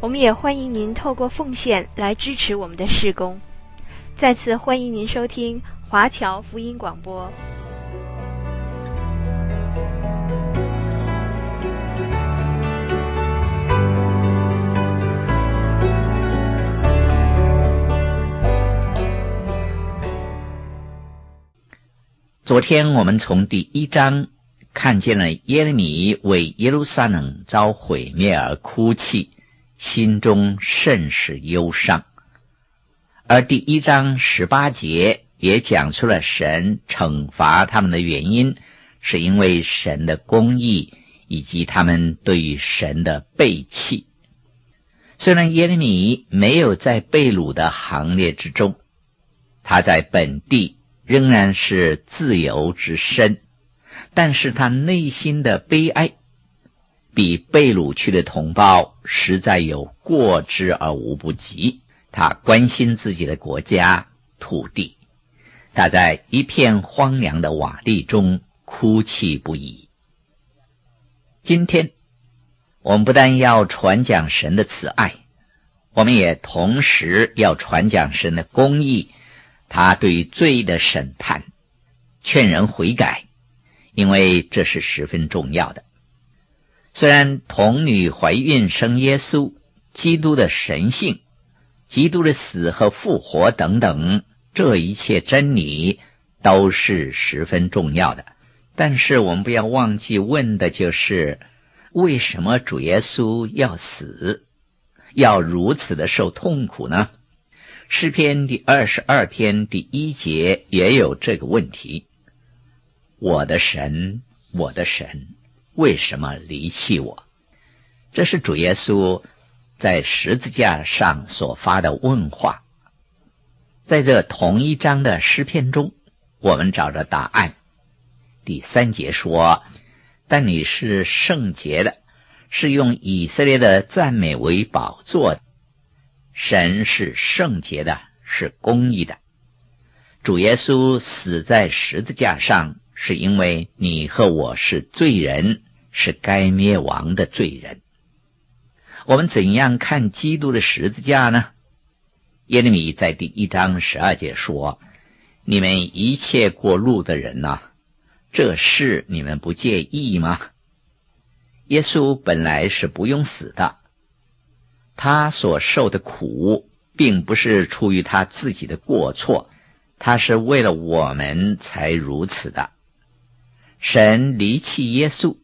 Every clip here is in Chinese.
我们也欢迎您透过奉献来支持我们的事工。再次欢迎您收听华侨福音广播。昨天我们从第一章看见了耶利米为耶路撒冷遭毁灭而哭泣。心中甚是忧伤，而第一章十八节也讲出了神惩罚他们的原因，是因为神的公义以及他们对于神的背弃。虽然耶利米没有在被掳的行列之中，他在本地仍然是自由之身，但是他内心的悲哀。比被掳去的同胞实在有过之而无不及。他关心自己的国家土地，他在一片荒凉的瓦砾中哭泣不已。今天，我们不但要传讲神的慈爱，我们也同时要传讲神的公义，他对罪的审判，劝人悔改，因为这是十分重要的。虽然童女怀孕生耶稣，基督的神性、基督的死和复活等等，这一切真理都是十分重要的。但是我们不要忘记问的就是：为什么主耶稣要死，要如此的受痛苦呢？诗篇第二十二篇第一节也有这个问题：我的神，我的神。为什么离弃我？这是主耶稣在十字架上所发的问话。在这同一章的诗篇中，我们找着答案。第三节说：“但你是圣洁的，是用以色列的赞美为宝座的。神是圣洁的，是公义的。主耶稣死在十字架上。”是因为你和我是罪人，是该灭亡的罪人。我们怎样看基督的十字架呢？耶利米在第一章十二节说：“你们一切过路的人呐，这事你们不介意吗？”耶稣本来是不用死的，他所受的苦，并不是出于他自己的过错，他是为了我们才如此的。神离弃耶稣，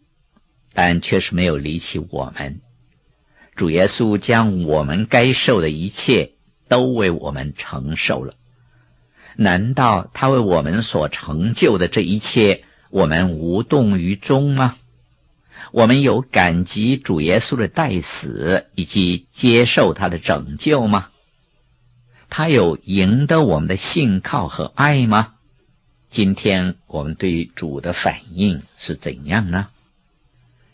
但却是没有离弃我们。主耶稣将我们该受的一切都为我们承受了。难道他为我们所成就的这一切，我们无动于衷吗？我们有感激主耶稣的代死以及接受他的拯救吗？他有赢得我们的信靠和爱吗？今天我们对于主的反应是怎样呢？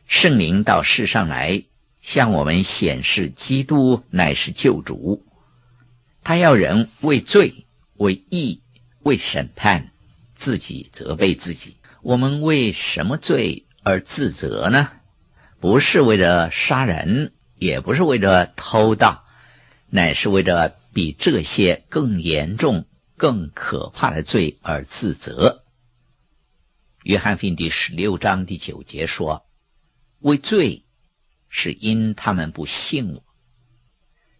圣灵到世上来，向我们显示基督乃是救主，他要人为罪、为义、为审判，自己责备自己。我们为什么罪而自责呢？不是为了杀人，也不是为了偷盗，乃是为了比这些更严重。更可怕的罪而自责。约翰福音第十六章第九节说：“为罪，是因他们不信我。”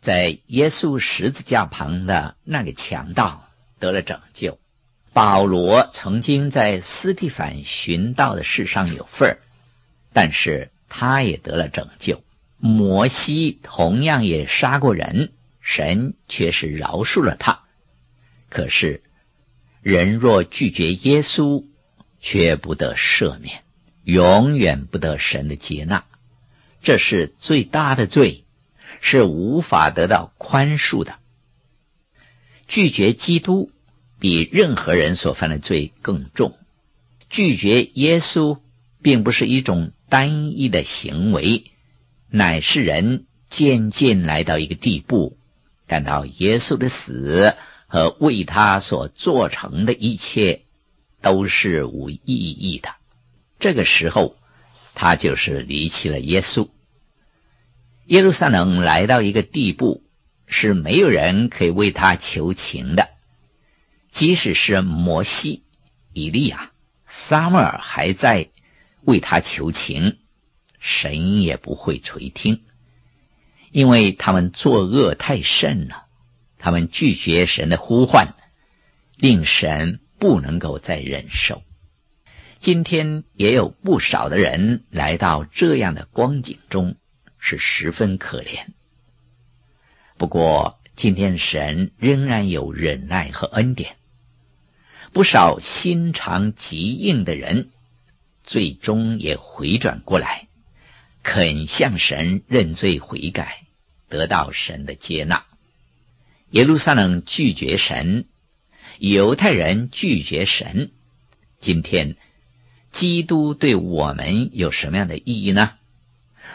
在耶稣十字架旁的那个强盗得了拯救。保罗曾经在斯蒂凡寻道的事上有份儿，但是他也得了拯救。摩西同样也杀过人，神却是饶恕了他。可是，人若拒绝耶稣，却不得赦免，永远不得神的接纳，这是最大的罪，是无法得到宽恕的。拒绝基督比任何人所犯的罪更重。拒绝耶稣并不是一种单一的行为，乃是人渐渐来到一个地步，感到耶稣的死和为他所做成的一切都是无意义的。这个时候，他就是离弃了耶稣。耶路撒冷来到一个地步，是没有人可以为他求情的，即使是摩西、以利亚。撒母耳还在为他求情，神也不会垂听，因为他们作恶太甚了，他们拒绝神的呼唤，令神不能够再忍受。今天也有不少的人来到这样的光景中，是十分可怜。不过，今天神仍然有忍耐和恩典。不少心肠极硬的人，最终也回转过来，肯向神认罪悔改，得到神的接纳。耶路撒冷拒绝神，犹太人拒绝神。今天，基督对我们有什么样的意义呢？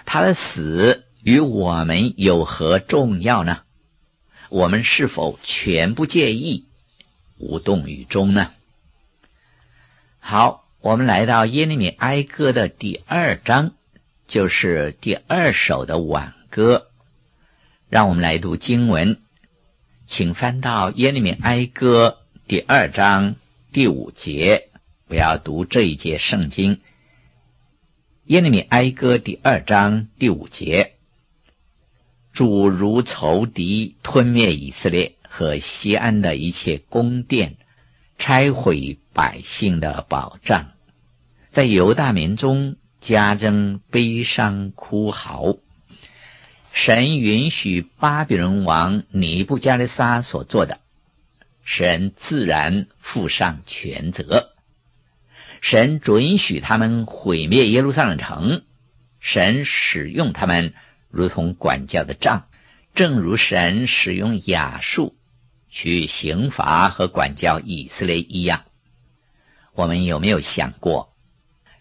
他的死与我们有何重要呢？我们是否全不介意？无动于衷呢？好，我们来到耶利米哀歌的第二章，就是第二首的挽歌。让我们来读经文，请翻到耶利米哀歌第二章第五节。我要读这一节圣经。耶利米哀歌第二章第五节：主如仇敌吞灭以色列。和西安的一切宫殿，拆毁百姓的保障，在犹大民中加增悲伤哭嚎。神允许巴比伦王尼布加利撒所做的，神自然负上全责。神准许他们毁灭耶路撒冷城，神使用他们如同管教的杖。正如神使用亚述去刑罚和管教以色列一样，我们有没有想过，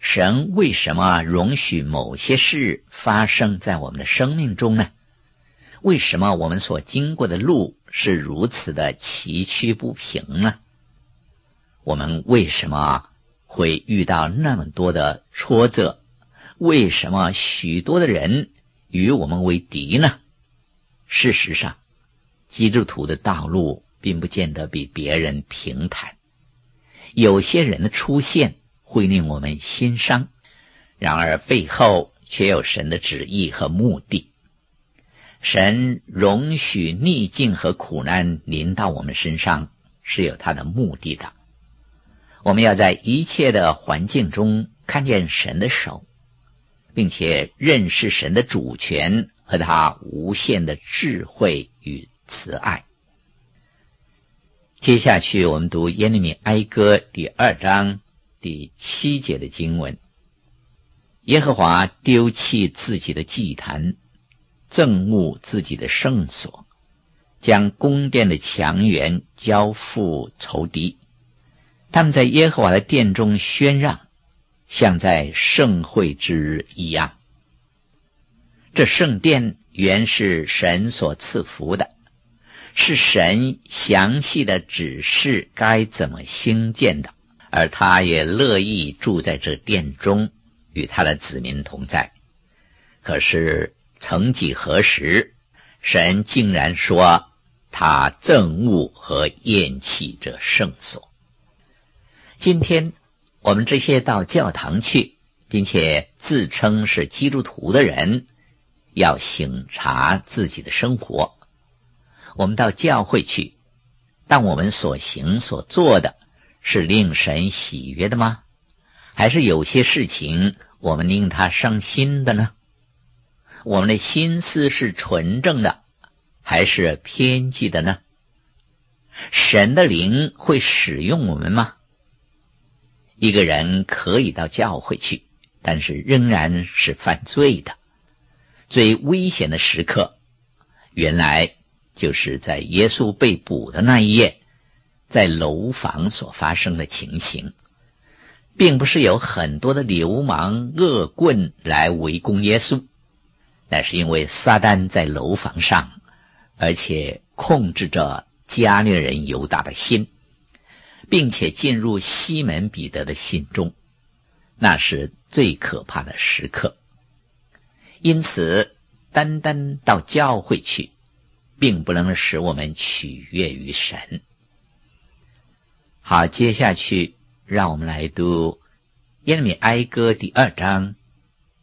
神为什么容许某些事发生在我们的生命中呢？为什么我们所经过的路是如此的崎岖不平呢？我们为什么会遇到那么多的挫折？为什么许多的人与我们为敌呢？事实上，基督徒的道路并不见得比别人平坦。有些人的出现会令我们心伤，然而背后却有神的旨意和目的。神容许逆境和苦难临到我们身上，是有他的目的的。我们要在一切的环境中看见神的手，并且认识神的主权。和他无限的智慧与慈爱。接下去，我们读耶利米哀歌第二章第七节的经文：耶和华丢弃自己的祭坛，憎恶自己的圣所，将宫殿的墙垣交付仇敌。他们在耶和华的殿中喧嚷，像在盛会之日一样。这圣殿原是神所赐福的，是神详细的指示该怎么兴建的，而他也乐意住在这殿中，与他的子民同在。可是曾几何时，神竟然说他憎恶和厌弃这圣所。今天我们这些到教堂去，并且自称是基督徒的人。要省察自己的生活。我们到教会去，但我们所行所做的是令神喜悦的吗？还是有些事情我们令他伤心的呢？我们的心思是纯正的，还是偏激的呢？神的灵会使用我们吗？一个人可以到教会去，但是仍然是犯罪的。最危险的时刻，原来就是在耶稣被捕的那一夜，在楼房所发生的情形，并不是有很多的流氓恶棍来围攻耶稣，那是因为撒旦在楼房上，而且控制着加略人犹大的心，并且进入西门彼得的心中，那是最可怕的时刻。因此，单单到教会去，并不能使我们取悦于神。好，接下去让我们来读耶利米哀歌第二章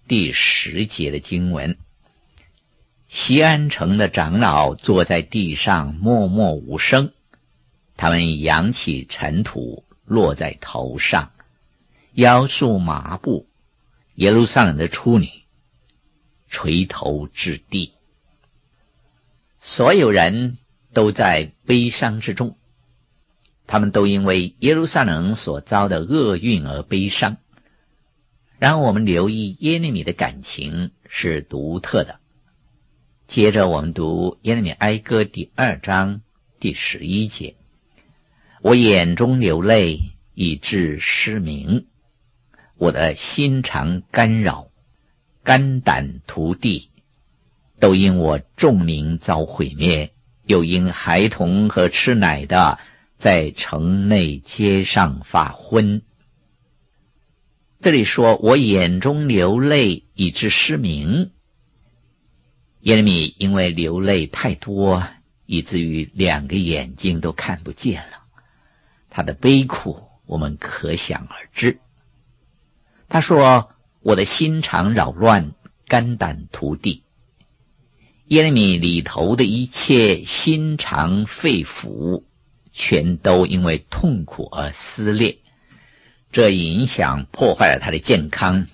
第十节的经文：西安城的长老坐在地上，默默无声，他们扬起尘土落在头上，腰束麻布。耶路撒冷的处女垂头至地。所有人都在悲伤之中，他们都因为耶路撒冷所遭的厄运而悲伤。然后我们留意耶利米的感情是独特的。接着我们读耶利米哀歌第二章第十一节：“我眼中流泪，以致失明；我的心肠干扰，肝胆涂地。”都因我众民遭毁灭，又因孩童和吃奶的在城内街上发昏。这里说我眼中流泪，以致失明。耶利米因为流泪太多，以至于两个眼睛都看不见了。他的悲苦，我们可想而知。他说：“我的心肠扰乱，肝胆涂地。”耶利米里头的一切心肠肺腑，全都因为痛苦而撕裂，这影响破坏了他的健康，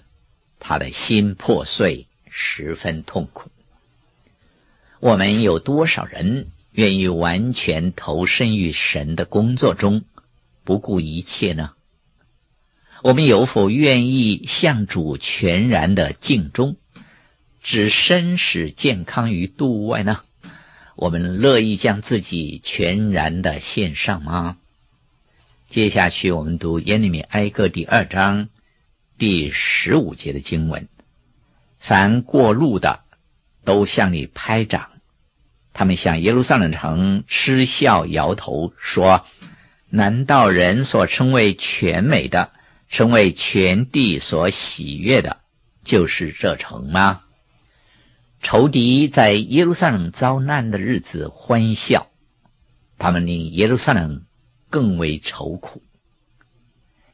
他的心破碎，十分痛苦。我们有多少人愿意完全投身于神的工作中，不顾一切呢？我们有否愿意向主全然的尽忠？置身使健康于度外呢？我们乐意将自己全然的献上吗？接下去我们读耶利米哀歌第二章第十五节的经文：凡过路的都向你拍掌，他们向耶路撒冷城嗤笑摇头，说：难道人所称为全美的，称为全地所喜悦的，就是这城吗？仇敌在耶路撒冷遭难的日子欢笑，他们令耶路撒冷更为愁苦。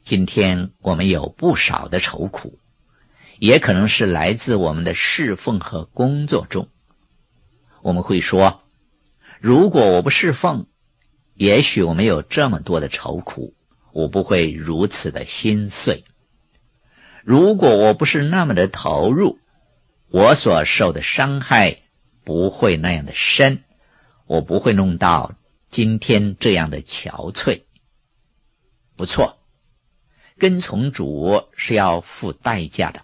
今天我们有不少的愁苦，也可能是来自我们的侍奉和工作中。我们会说：如果我不侍奉，也许我没有这么多的愁苦，我不会如此的心碎。如果我不是那么的投入。我所受的伤害不会那样的深，我不会弄到今天这样的憔悴。不错，跟从主是要付代价的，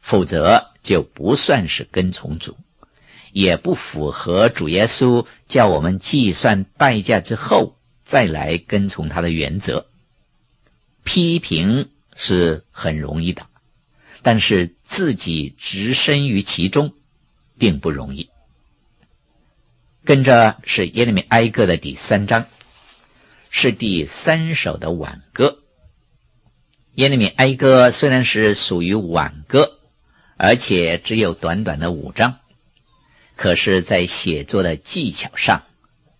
否则就不算是跟从主，也不符合主耶稣叫我们计算代价之后再来跟从他的原则。批评是很容易的。但是自己置身于其中，并不容易。跟着是耶利米哀歌的第三章，是第三首的挽歌。耶利米哀歌虽然是属于挽歌，而且只有短短的五章，可是，在写作的技巧上，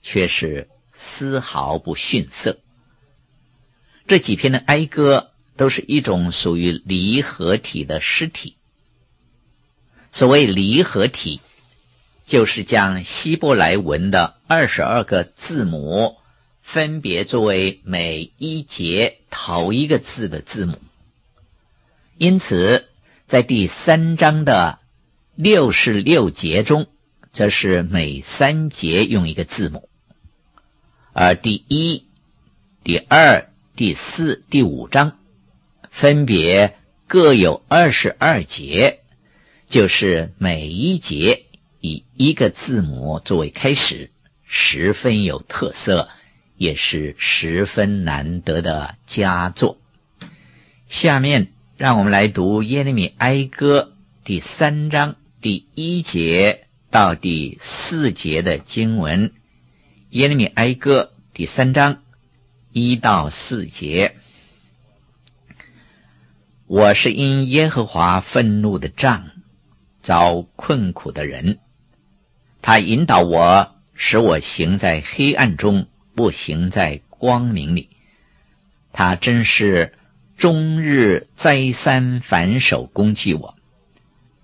却是丝毫不逊色。这几篇的哀歌。都是一种属于离合体的诗体。所谓离合体，就是将希伯来文的二十二个字母分别作为每一节头一个字的字母。因此，在第三章的六十六节中，则是每三节用一个字母；而第一、第二、第四、第五章。分别各有二十二节，就是每一节以一个字母作为开始，十分有特色，也是十分难得的佳作。下面让我们来读耶利米哀歌第三章第一节到第四节的经文。耶利米哀歌第三章一到四节。我是因耶和华愤怒的杖，遭困苦的人。他引导我，使我行在黑暗中，不行在光明里。他真是终日再三反手攻击我。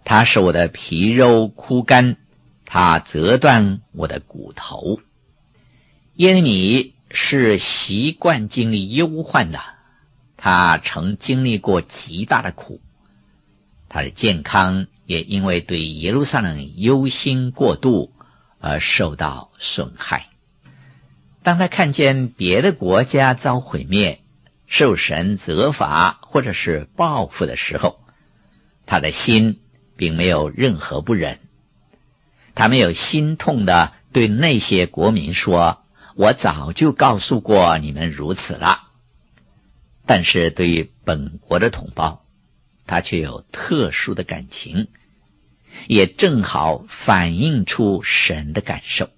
他使我的皮肉枯干，他折断我的骨头。耶利米是习惯经历忧患的。他曾经历过极大的苦，他的健康也因为对耶路撒冷忧心过度而受到损害。当他看见别的国家遭毁灭、受神责罚或者是报复的时候，他的心并没有任何不忍，他没有心痛的对那些国民说：“我早就告诉过你们如此了。”但是对于本国的同胞，他却有特殊的感情，也正好反映出神的感受。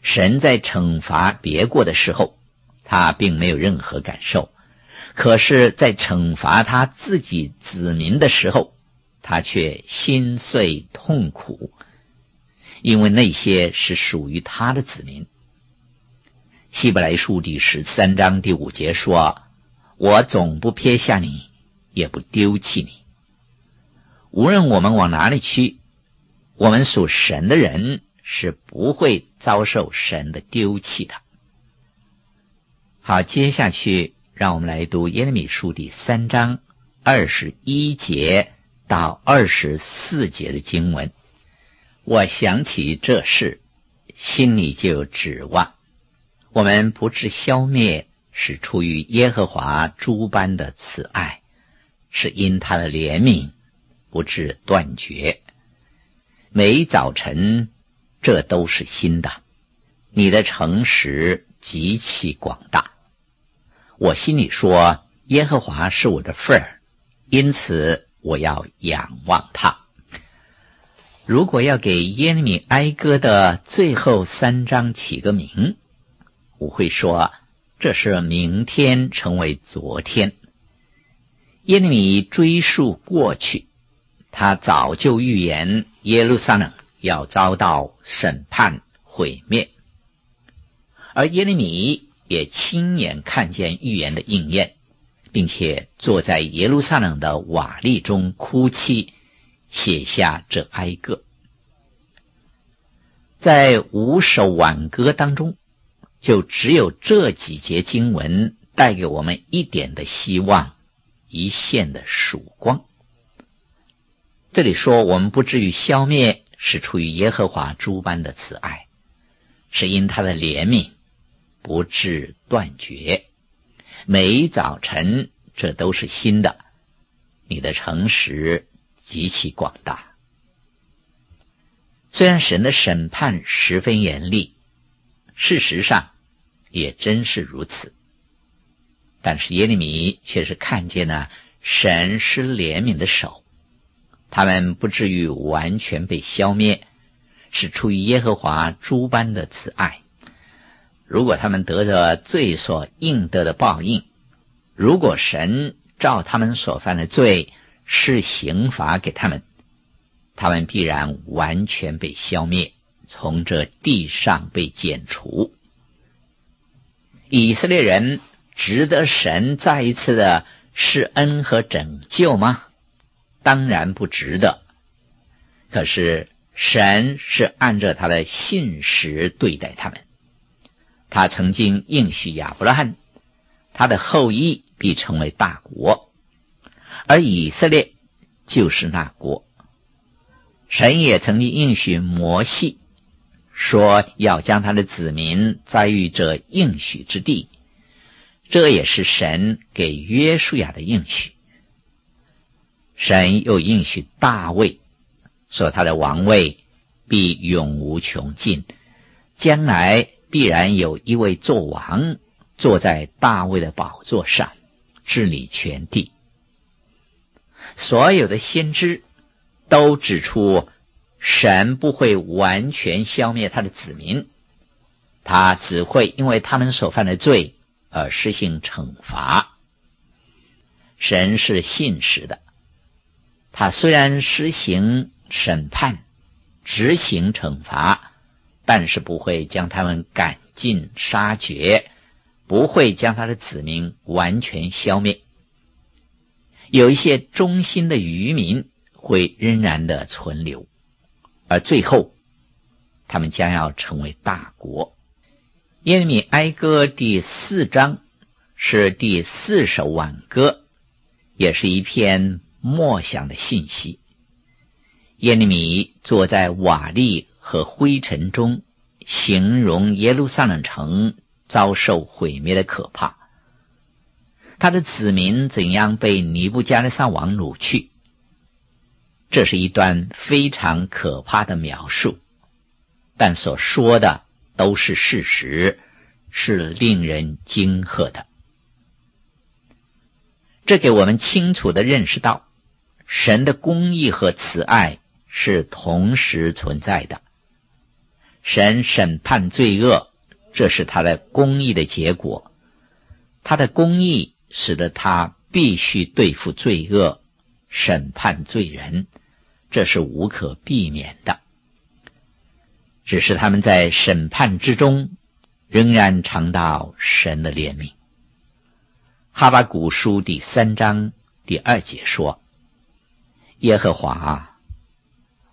神在惩罚别国的时候，他并没有任何感受；可是，在惩罚他自己子民的时候，他却心碎痛苦，因为那些是属于他的子民。希伯来书第十三章第五节说：“我总不撇下你，也不丢弃你。无论我们往哪里去，我们属神的人是不会遭受神的丢弃的。”好，接下去让我们来读耶利米书第三章二十一节到二十四节的经文。我想起这事，心里就有指望。我们不致消灭，是出于耶和华诸般的慈爱，是因他的怜悯不致断绝。每早晨，这都是新的。你的诚实极其广大。我心里说，耶和华是我的份儿，因此我要仰望他。如果要给耶利米哀歌的最后三章起个名，我会说，这是明天成为昨天。耶利米追溯过去，他早就预言耶路撒冷要遭到审判毁灭，而耶利米也亲眼看见预言的应验，并且坐在耶路撒冷的瓦砾中哭泣，写下这哀歌。在五首挽歌当中。就只有这几节经文带给我们一点的希望，一线的曙光。这里说我们不至于消灭，是出于耶和华诸般的慈爱，是因他的怜悯不至断绝。每一早晨这都是新的，你的诚实极其广大。虽然神的审判十分严厉，事实上。也真是如此，但是耶利米却是看见了神施怜悯的手，他们不至于完全被消灭，是出于耶和华诸般的慈爱。如果他们得着罪所应得的报应，如果神照他们所犯的罪施刑罚给他们，他们必然完全被消灭，从这地上被剪除。以色列人值得神再一次的施恩和拯救吗？当然不值得。可是神是按照他的信实对待他们。他曾经应许亚伯拉罕，他的后裔必成为大国，而以色列就是那国。神也曾经应许摩西。说要将他的子民栽于这应许之地，这也是神给约书亚的应许。神又应许大卫，说他的王位必永无穷尽，将来必然有一位作王，坐在大卫的宝座上，治理全地。所有的先知都指出，神不会完全消灭他的子民，他只会因为他们所犯的罪而施行惩罚。神是信实的，他虽然施行审判、执行惩罚，但是不会将他们赶尽杀绝，不会将他的子民完全消灭。有一些忠心的渔民会仍然的存留，而最后他们将要成为大国。耶利米哀歌第四章是第四首挽歌。也是一篇默想的信息。耶利米坐在瓦砾和灰尘中，形容耶路撒冷城遭受毁灭的可怕。他的子民怎样被尼布加勒撒王掳去？这是一段非常可怕的描述，但所说的都是事实，是令人惊吓的。这给我们清楚地认识到，神的公义和慈爱是同时存在的。神审判罪恶，这是他的公义的结果。他的公义使得他必须对付罪恶，审判罪人，这是无可避免的。只是他们在审判之中，仍然尝到神的怜悯。哈巴谷书第三章第二节说：“耶和华，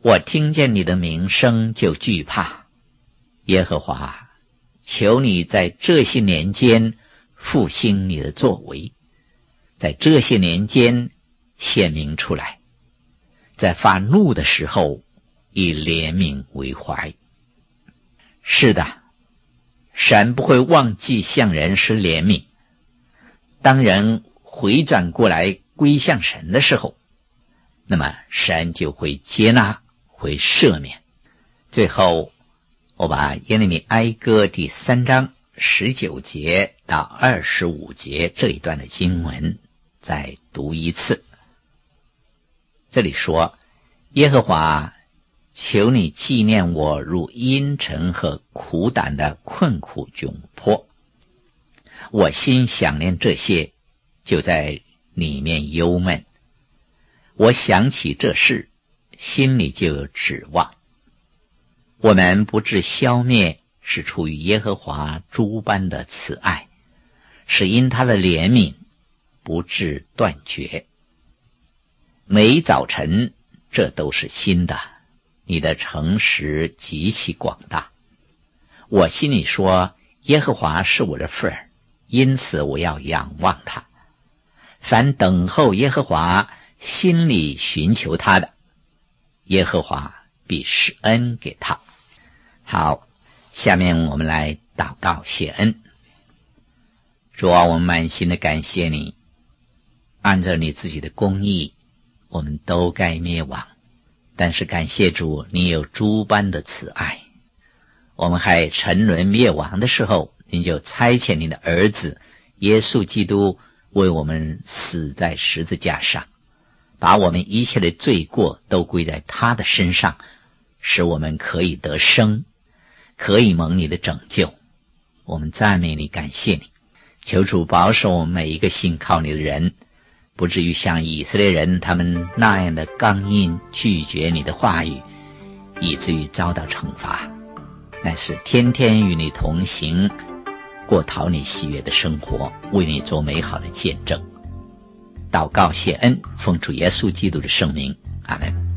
我听见你的名声就惧怕。耶和华，求你在这些年间复兴你的作为，在这些年间显明出来，在发怒的时候以怜悯为怀。是的，神不会忘记向人施怜悯。”当人回转过来归向神的时候，那么神就会接纳，会赦免。最后，我把耶利米哀歌第三章十九节到二十五节这一段的经文再读一次。这里说：“耶和华，求你纪念我如阴沉和苦胆的困苦窘迫。”我心想念这些，就在里面忧闷。我想起这事，心里就有指望。我们不致消灭，是出于耶和华诸般的慈爱，是因他的怜悯不致断绝。每早晨，这都是新的。你的诚实极其广大。我心里说：耶和华是我的份儿。因此，我要仰望他。凡等候耶和华、心里寻求他的，耶和华必施恩给他。好，下面我们来祷告谢恩。主啊，我们满心的感谢你，按照你自己的公义，我们都该灭亡，但是感谢主，你有诸般的慈爱。我们还沉沦灭亡的时候。您就差遣您的儿子耶稣基督为我们死在十字架上，把我们一切的罪过都归在他的身上，使我们可以得生，可以蒙你的拯救。我们赞美你，感谢你，求主保守我们每一个信靠你的人，不至于像以色列人他们那样的刚硬拒绝你的话语，以至于遭到惩罚，乃是天天与你同行。过讨你喜悦的生活，为你做美好的见证。祷告谢恩，奉主耶稣基督的圣名，阿门。